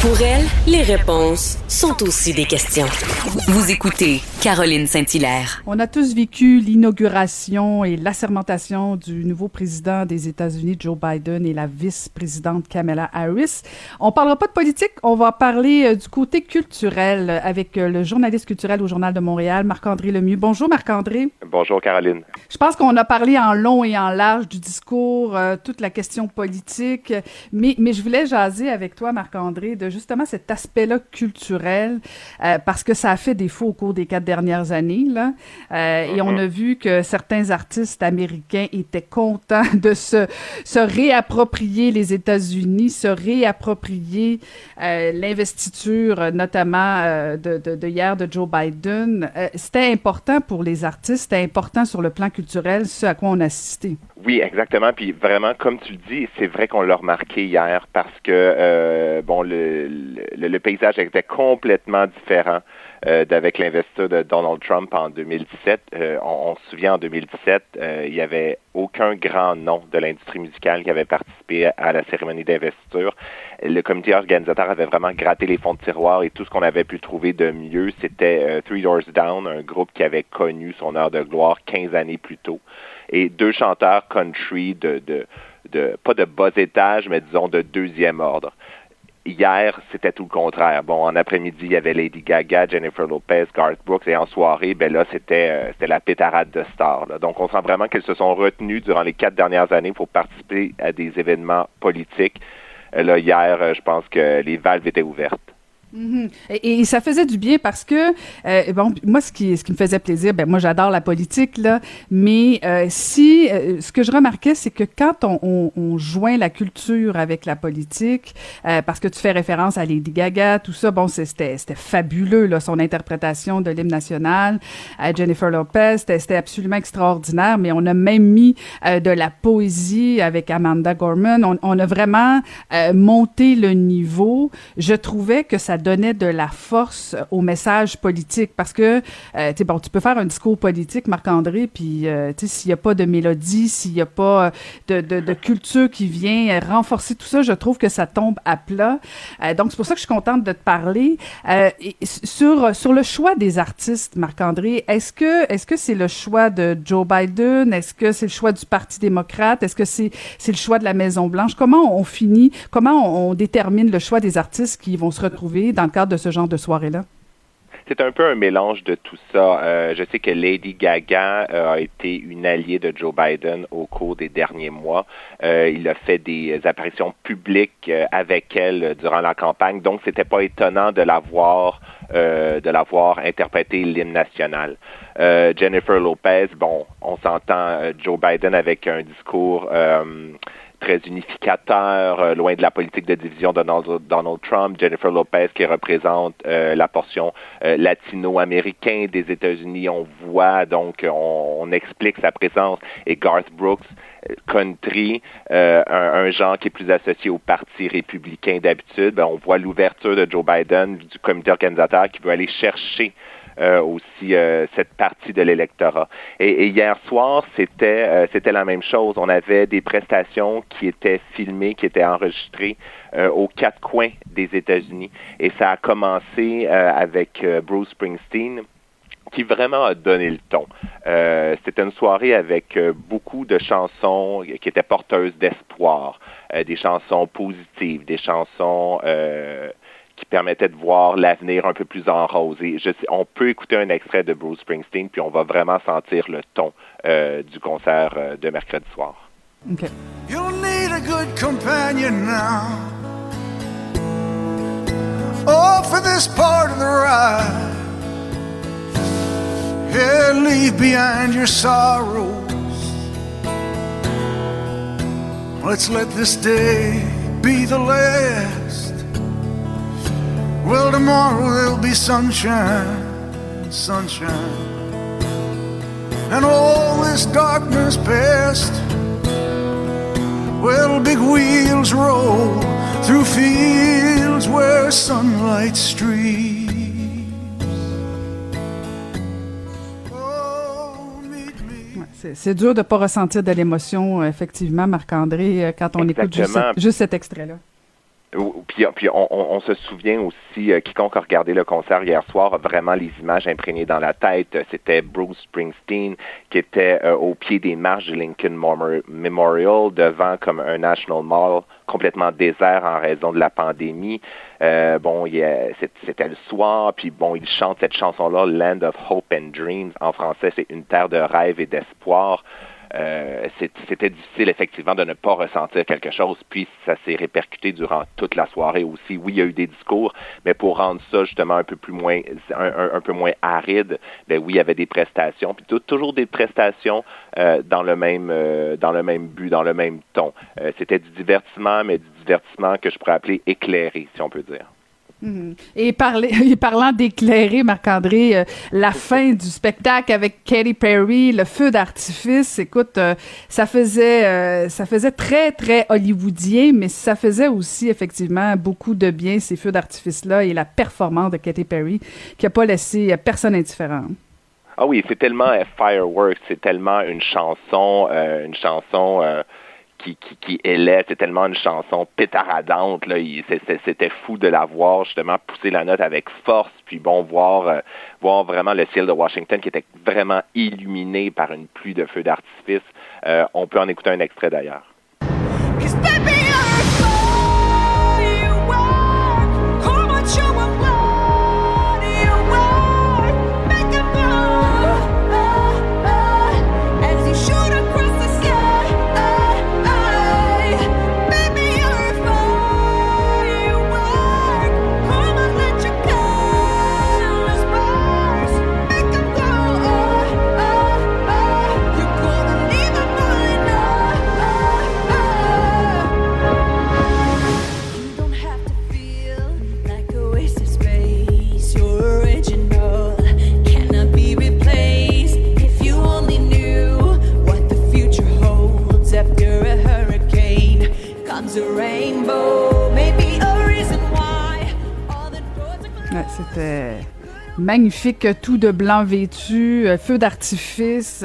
Pour elle, les réponses sont aussi des questions. Vous écoutez Caroline Saint-Hilaire. On a tous vécu l'inauguration et l'assermentation du nouveau président des États-Unis, Joe Biden, et la vice-présidente Kamala Harris. On parlera pas de politique, on va parler euh, du côté culturel avec euh, le journaliste culturel au Journal de Montréal, Marc-André Lemieux. Bonjour Marc-André. Bonjour Caroline. Je pense qu'on a parlé en long et en large du discours, euh, toute la question politique, mais, mais je voulais jaser avec toi, Marc-André, de justement cet aspect-là culturel, euh, parce que ça a fait défaut au cours des quatre dernières années. Là. Euh, Et on Mhm. a vu que certains artistes américains étaient contents de se, se réapproprier les États-Unis, se réapproprier euh, l'investiture, notamment de, de, de hier de Joe Biden. C'était important pour les artistes, c'était important sur le plan culturel, ce à quoi on assistait. Oui, exactement. Puis vraiment, comme tu le dis, c'est vrai qu'on l'a remarqué hier parce que euh, bon, le, le, paysage était complètement différent euh, d'avec l'investiture de Donald Trump en 2017. Euh, on, se souvient en 2017, euh, il y avait aucun grand nom de l'industrie musicale qui avait participé à la cérémonie d'investiture. Le comité organisateur avait vraiment gratté les fonds de tiroir et tout ce qu'on avait pu trouver de mieux, c'était Three Doors Down, un groupe qui avait connu son heure de gloire 15 années plus tôt et deux chanteurs country de pas de bas étage, mais disons de deuxième ordre. Hier, c'était tout le contraire. Bon, en après-midi, il y avait Lady Gaga, Jennifer Lopez, Garth Brooks, et en soirée, ben là, c'était euh, c'était la pétarade de stars. là. Donc, on sent vraiment qu'elles se sont retenues durant les quatre dernières années pour participer à des événements politiques. Euh, là, hier, euh, je pense que les valves étaient ouvertes. Mhm. et, ça faisait du bien parce que euh, bon moi ce qui ce qui me faisait plaisir ben moi j'adore la politique là mais euh, si euh, ce que je remarquais c'est que quand on, joint la culture avec la politique parce que tu fais référence à Lady Gaga tout ça bon c'était fabuleux là son interprétation de l'hymne national à Jennifer Lopez c'était absolument extraordinaire mais on a même mis de la poésie avec Amanda Gorman on, on a vraiment monté le niveau je trouvais que ça donnait de la force au message politique. Parce que euh, tu bon tu peux faire un discours politique Marc-André puis euh, tu sais s'il y a pas de mélodie s'il y a pas euh, de, de, culture qui vient renforcer tout ça je trouve que ça tombe à plat. Euh, donc c'est pour ça que je suis contente de te parler. Euh, sur sur le choix des artistes Marc-André est-ce que est-ce que c'est le choix de Joe Biden? Est-ce que c'est le choix du Parti démocrate? Est-ce que c'est c'est le choix de la Maison Blanche comment on finit? Comment on détermine le choix des artistes qui vont se retrouver dans le cadre de ce genre de soirée là C'est un peu un mélange de tout ça. Euh, je sais que Lady Gaga euh, a été une alliée de Joe Biden au cours des derniers mois. Euh, il a fait des apparitions publiques avec elle durant la campagne, donc c'était pas étonnant de de la voir interpréter l'hymne national. Jennifer Lopez, bon, on s'entend Joe Biden avec un discours très unificateur, euh, loin de la politique de division de Donald, Donald Trump. Jennifer Lopez qui représente euh, la portion euh, latino-américain des États-Unis. On voit donc, on, explique sa présence. Et Garth Brooks, country, un, genre qui est plus associé au Parti républicain d'habitude. Ben, on voit l'ouverture de Joe Biden, du comité organisateur, qui veut aller chercher aussi euh, cette partie de l'électorat. Et, et hier soir, c'était euh, c'était la même chose. On avait des prestations qui étaient filmées, qui étaient enregistrées euh, aux quatre coins des États-Unis. Et ça a commencé euh, avec euh, Bruce Springsteen qui vraiment a donné le ton. Euh, C'était une soirée avec euh, beaucoup de chansons qui étaient porteuses d'espoir, euh, des chansons positives, des chansons euh, qui permettaient de voir l'avenir un peu plus en rose. Et je sais, on peut écouter un extrait de Bruce Springsteen, puis on va vraiment sentir le ton euh, du concert euh, de mercredi soir. OK. You'll need a good companion now. Oh, for this part of the ride. Yeah, leave behind your sorrows. Let's let this day be the last. Well, tomorrow there'll be sunshine, sunshine. And all this darkness past. Well, big wheels roll through fields where sunlight streams. Oh, meet me. Ouais, c'est- dur de pas ressentir de l'émotion, euh, effectivement, Marc-André, euh, quand on écoute juste, Exactement. cet- juste cet extrait-là. Puis, puis on, se souvient aussi, euh, quiconque a regardé le concert hier soir a vraiment les images imprégnées dans la tête. C'était Bruce Springsteen qui était euh, au pied des marches du Lincoln Memorial devant comme un National Mall complètement désert en raison de la pandémie. Euh, bon, c'était le soir, puis bon, il chante cette chanson-là, Land of Hope and Dreams. En français, c'est une terre de rêve et d'espoir. Euh, c'était difficile effectivement de ne pas ressentir quelque chose, puis ça s'est répercuté durant toute la soirée aussi. Oui, il y a eu des discours, mais pour rendre ça justement un peu plus moins, un, peu moins aride, ben oui, il y avait des prestations, puis toujours des prestations euh, dans le même euh, dans le même but, dans le même ton. c'était du divertissement, mais du divertissement que je pourrais appeler éclairé, si on peut dire. Mhm. Et, parlant d'éclairer, Marc-André, euh, la fin du spectacle avec Katy Perry, le feu d'artifice, écoute, euh, ça faisait euh, ça faisait très, très hollywoodien, mais ça faisait aussi effectivement beaucoup de bien, ces feux d'artifice-là, et la performance de Katy Perry, qui n'a pas laissé personne indifférent. Ah oui, c'est tellement Fireworks, c'est tellement une chanson, une chanson qui, qui, qui est C'est tellement une chanson pétaradante. Là. C'était fou de la voir justement pousser la note avec force, puis bon, voir, euh, voir vraiment le ciel de Washington qui était vraiment illuminé par une pluie de feux d'artifice. Euh, on peut en écouter un extrait d'ailleurs. Magnifique, tout de blanc vêtu, euh, feu d'artifice.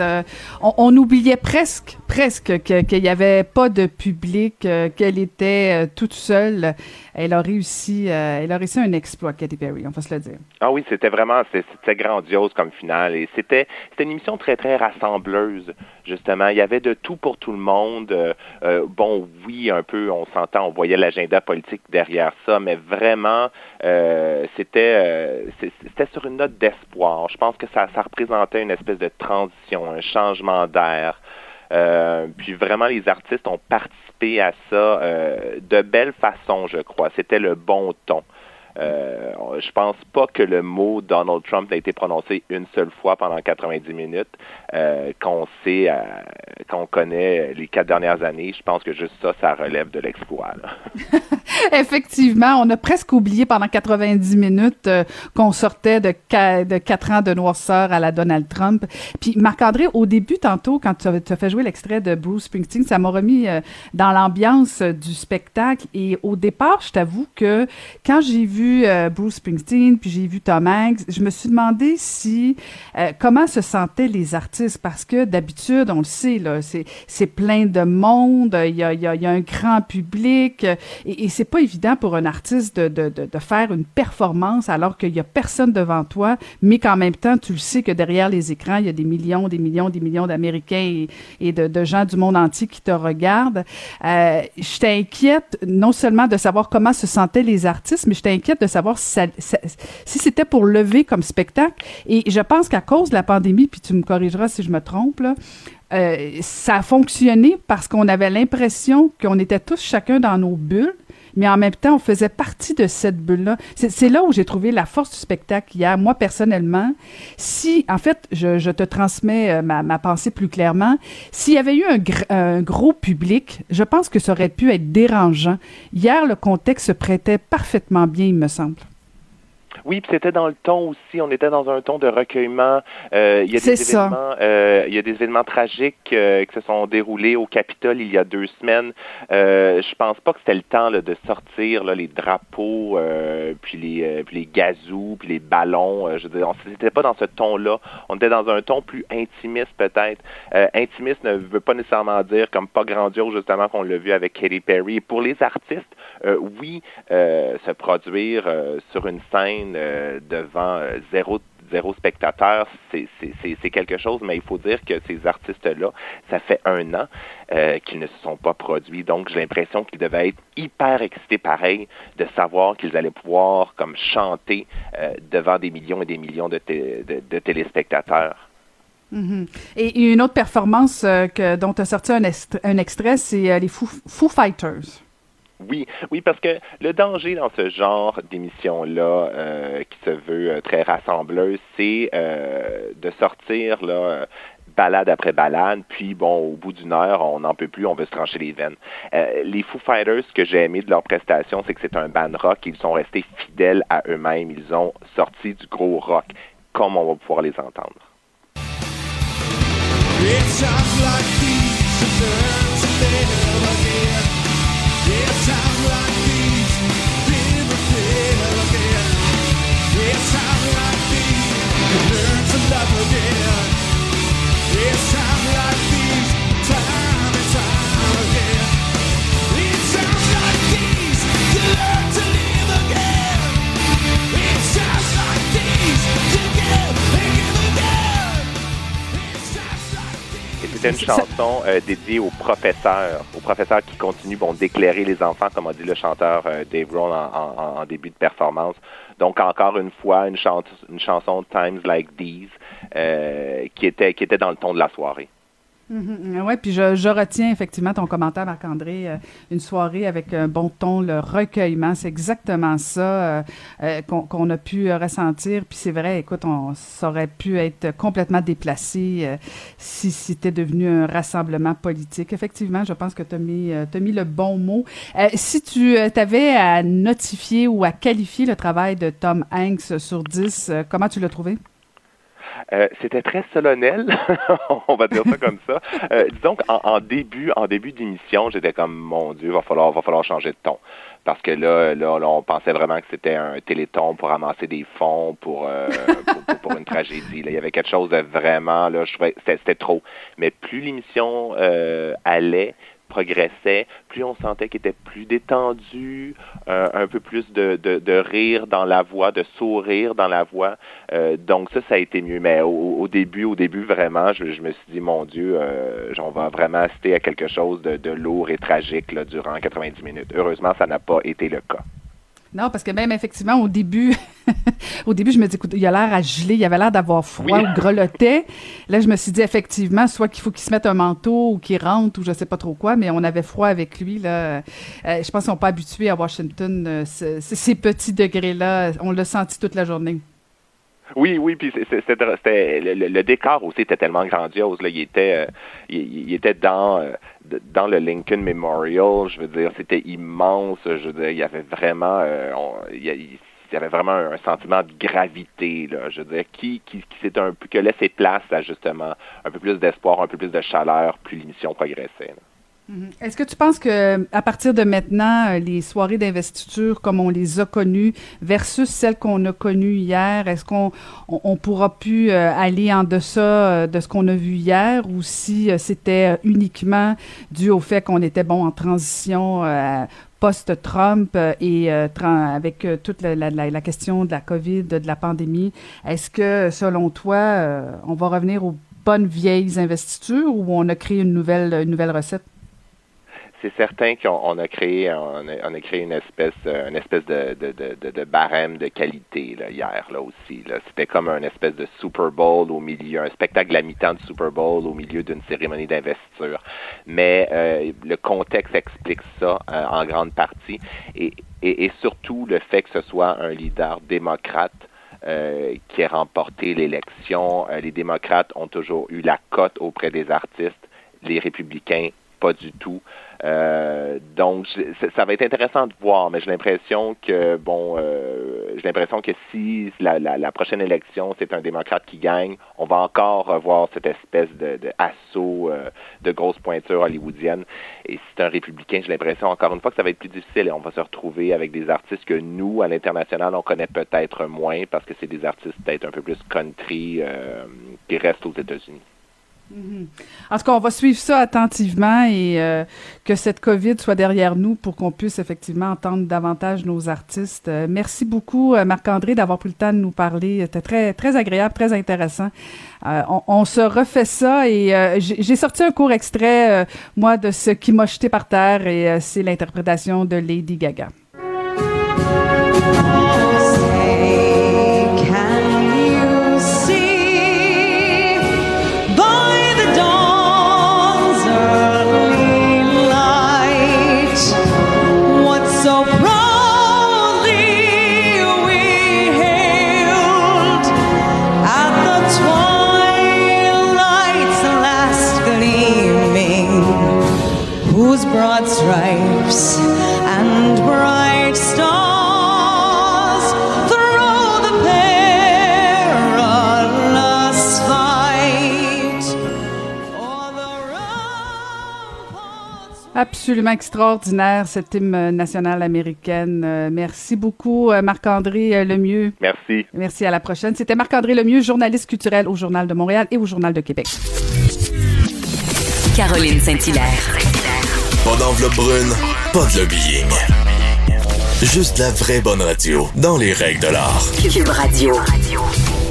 Euh, on, oubliait presque, presque qu'il n'y avait pas de public, euh, qu'elle était toute seule. Elle a réussi, elle a réussi un exploit, Katy Perry, on va se le dire. Ah oui, c'était vraiment, c'était grandiose comme finale et c'était, c'était une émission très très rassembleuse justement. Il y avait de tout pour tout le monde. bon, oui, un peu, on s'entend, on voyait l'agenda politique derrière ça, mais vraiment, c'était, c'était sur une note d'espoir. Je pense que ça représentait une espèce de transition, un changement Euh, puis vraiment, les artistes ont participé à ça euh, de belle façon, je crois. C'était le bon ton. Euh, je pense pas que le mot Donald Trump ait été prononcé une seule fois pendant 90 minutes. Euh, qu'on sait, euh, qu'on connaît les quatre dernières années, je pense que juste ça, ça relève de l'exploit. Effectivement, on a presque oublié pendant 90 minutes euh, qu'on sortait de, de quatre ans de noirceur à la Donald Trump. Puis Marc-André, au début, tantôt, quand tu as, fait jouer l'extrait de Bruce Springsteen, ça m'a remis dans l'ambiance du spectacle. Et au départ, je t'avoue que quand j'ai vu euh, Bruce Springsteen, puis j'ai vu Tom Hanks. Je me suis demandé si euh, comment se sentaient les artistes parce que d'habitude, on le sait là, c'est plein de monde, il y a, un grand public et, et c'est pas évident pour un artiste de, de, de, faire une performance alors qu'il y a personne devant toi, mais qu'en même temps, tu le sais que derrière les écrans, il y a des millions, des millions, des millions d'Américains et, de, gens du monde entier qui te regardent. Euh, je t'inquiète non seulement de savoir comment se sentaient les artistes, mais je t'inquiète de savoir si, c'était pour lever comme spectacle. Et je pense qu'à cause de la pandémie, puis tu me corrigeras si je me trompe, là, euh, ça a fonctionné parce qu'on avait l'impression qu'on était tous chacun dans nos bulles mais en même temps, on faisait partie de cette bulle-là. C'est là où j'ai trouvé la force du spectacle hier. Moi, personnellement, si, en fait, je, te transmets euh, ma, pensée plus clairement, s'il y avait eu un, un, gros public, je pense que ça aurait pu être dérangeant. Hier, le contexte se prêtait parfaitement bien, il me semble. Oui, puis c'était dans le ton aussi. On était dans un ton de recueillement. Euh, il y a des événements, euh, il y a des événements tragiques euh, qui se sont déroulés au Capitole il y a deux semaines. Euh, je pense pas que c'était le temps là, de sortir là, les drapeaux, euh, puis les puis les gazous, puis les ballons. je veux dire, on n'était pas dans ce ton-là. On était dans un ton plus intimiste peut-être. intimiste ne veut pas nécessairement dire comme pas grandiose justement qu'on l'a vu avec Katy Perry. pour les artistes, oui, se produire sur une scène devant zéro zéro spectateur, c'est quelque chose, mais il faut dire que ces artistes-là, ça fait un an euh, qu'ils ne se sont pas produits. Donc, j'ai l'impression qu'ils devaient être hyper excités pareil de savoir qu'ils allaient pouvoir comme chanter euh, devant des millions et des millions de, de, téléspectateurs. Mm-hmm. Et une autre performance euh, que, dont tu as sorti un, un extrait, c'est les Foo Fighters. Oui, oui, parce que le danger dans ce genre d'émission-là, euh, qui se veut euh, très rassembleuse, c'est euh, de sortir balade après balade, puis bon, au bout d'une heure, on n'en peut plus, on veut se trancher les veines. les Foo Fighters, ce que j'ai aimé de leur prestation, c'est que c'est un band rock, ils sont restés fidèles à eux-mêmes, ils ont sorti du gros rock, comme on va pouvoir les entendre. C'est une chanson euh, dédiée aux professeurs, aux professeurs qui continuent bon, d'éclairer les enfants, comme a dit le chanteur euh, Dave Grohl en, début de performance. Donc encore une fois, une, une chanson Times Like These euh, qui était qui était dans le ton de la soirée. Mm-hmm. Oui, puis je, retiens effectivement ton commentaire, Marc-André. Euh, une soirée avec un bon ton, le recueillement, c'est exactement ça euh, euh, qu'on a pu ressentir. Puis c'est vrai, écoute, on, aurait pu être complètement déplacé si c'était devenu un rassemblement politique. Effectivement, je pense que tu as, as, mis le bon mot. si tu avais à notifier ou à qualifier le travail de Tom Hanks sur 10, comment tu l'as trouvé? Euh, c'était très solennel, on va dire ça comme ça. Euh, disons qu'en en début, en début d'émission, j'étais comme mon Dieu, va falloir, va falloir changer de ton, parce que là, là, on pensait vraiment que c'était un téléthon pour amasser des fonds pour euh, pour, une tragédie. il y avait quelque chose de vraiment là, je trouvais c'était trop. Mais plus l'émission allait, progressait, plus on sentait qu'il était plus détendu, euh, un peu plus de, de, rire dans la voix, de sourire dans la voix. Euh, donc ça, ça a été mieux. Mais au, début, au début, vraiment, je, me suis dit, mon Dieu, euh, on va vraiment assister à quelque chose de, de lourd et tragique là, durant 90 minutes. Heureusement, ça n'a pas été le cas. Non, parce que même effectivement, au début, au début, je me dis, écoute, il a l'air à geler, il avait l'air d'avoir froid ou grelottait. Là, je me suis dit, effectivement, soit qu'il faut qu'il se mette un manteau ou qu'il rentre ou je sais pas trop quoi, mais on avait froid avec lui. Là. Euh, je pense qu'on n'est pas habitué à Washington, euh, ces petits degrés-là. On l'a senti toute la journée. Oui, oui, puis c'était le, décor aussi était tellement grandiose. Là, il était, euh, il, était dans euh, dans le Lincoln Memorial. Je veux dire, c'était immense. Je veux dire, il y avait vraiment, euh, il, y avait vraiment un sentiment de gravité. Là, je veux dire, qui qui, qui s'est un peu que laissé place à justement un peu plus d'espoir, un peu plus de chaleur, plus l'émission progressait. Mhm. Est-ce que tu penses que à partir de maintenant, euh, les soirées d'investiture comme on les a connues versus celles qu'on a connues hier, est-ce qu'on on, pourra plus euh, aller en deçà euh, de ce qu'on a vu hier ou si c'était uniquement dû au fait qu'on était bon en transition post-Trump et avec toute la, la, question de la COVID, de la pandémie, est-ce que selon toi, on va revenir aux bonnes vieilles investitures ou on a créé une nouvelle, une nouvelle recette? C'est certain qu'on a créé on a, une espèce espèce de, barème de qualité hier là aussi. C'était comme un espèce de Super Bowl au milieu, un spectacle à mi-temps de Super Bowl au milieu d'une cérémonie d'investiture. Mais euh, le contexte explique ça euh, en grande partie et, surtout le fait que ce soit un leader démocrate euh, qui ait remporté l'élection. les démocrates ont toujours eu la cote auprès des artistes, les républicains pas du tout. Euh, donc, ça va être intéressant de voir, mais j'ai l'impression que, bon, euh, j'ai l'impression que si la, la, prochaine élection, c'est un démocrate qui gagne, on va encore revoir cette espèce de, de assaut euh, de grosses pointures hollywoodiennes. Et si c'est un républicain, j'ai l'impression, encore une fois, que ça va être plus difficile et on va se retrouver avec des artistes que nous, à l'international, on connaît peut-être moins parce que c'est des artistes peut-être un peu plus country qui restent aux États-Unis. Mhm. En tout cas, on va suivre ça attentivement et euh, que cette COVID soit derrière nous pour qu'on puisse effectivement entendre davantage nos artistes. Euh, merci beaucoup, euh, Marc-André, d'avoir pris le temps de nous parler. C'était très, très agréable, très intéressant. On, on, se refait ça et j'ai sorti un court extrait, moi, de ce qui m'a jeté par terre et c'est l'interprétation de Lady Gaga. Absolument extraordinaire, cette hymne nationale américaine. Euh, merci beaucoup, euh, Marc-André euh, Lemieux. Merci. Merci, à la prochaine. C'était Marc-André Lemieux, journaliste culturel au Journal de Montréal et au Journal de Québec. Caroline Saint-Hilaire. Pas d'enveloppe brune, pas de lobbying. Juste la vraie bonne radio, dans les règles de l'art. Cube Radio.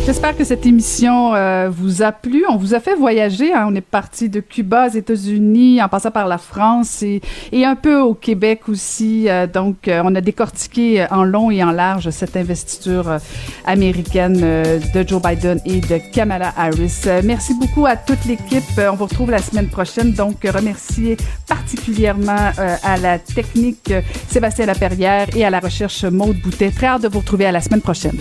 J'espère que cette émission euh, vous a plu. On vous a fait voyager. Hein. On est parti de Cuba aux États-Unis, en passant par la France et, et un peu au Québec aussi. Euh, donc, euh, on a décortiqué en long et en large cette investiture américaine de Joe Biden et de Kamala Harris. merci beaucoup à toute l'équipe. on vous retrouve la semaine prochaine. Donc, remercier particulièrement à la technique Sébastien Laperrière et à la recherche Maude Boutet. Très hâte de vous retrouver à la semaine prochaine.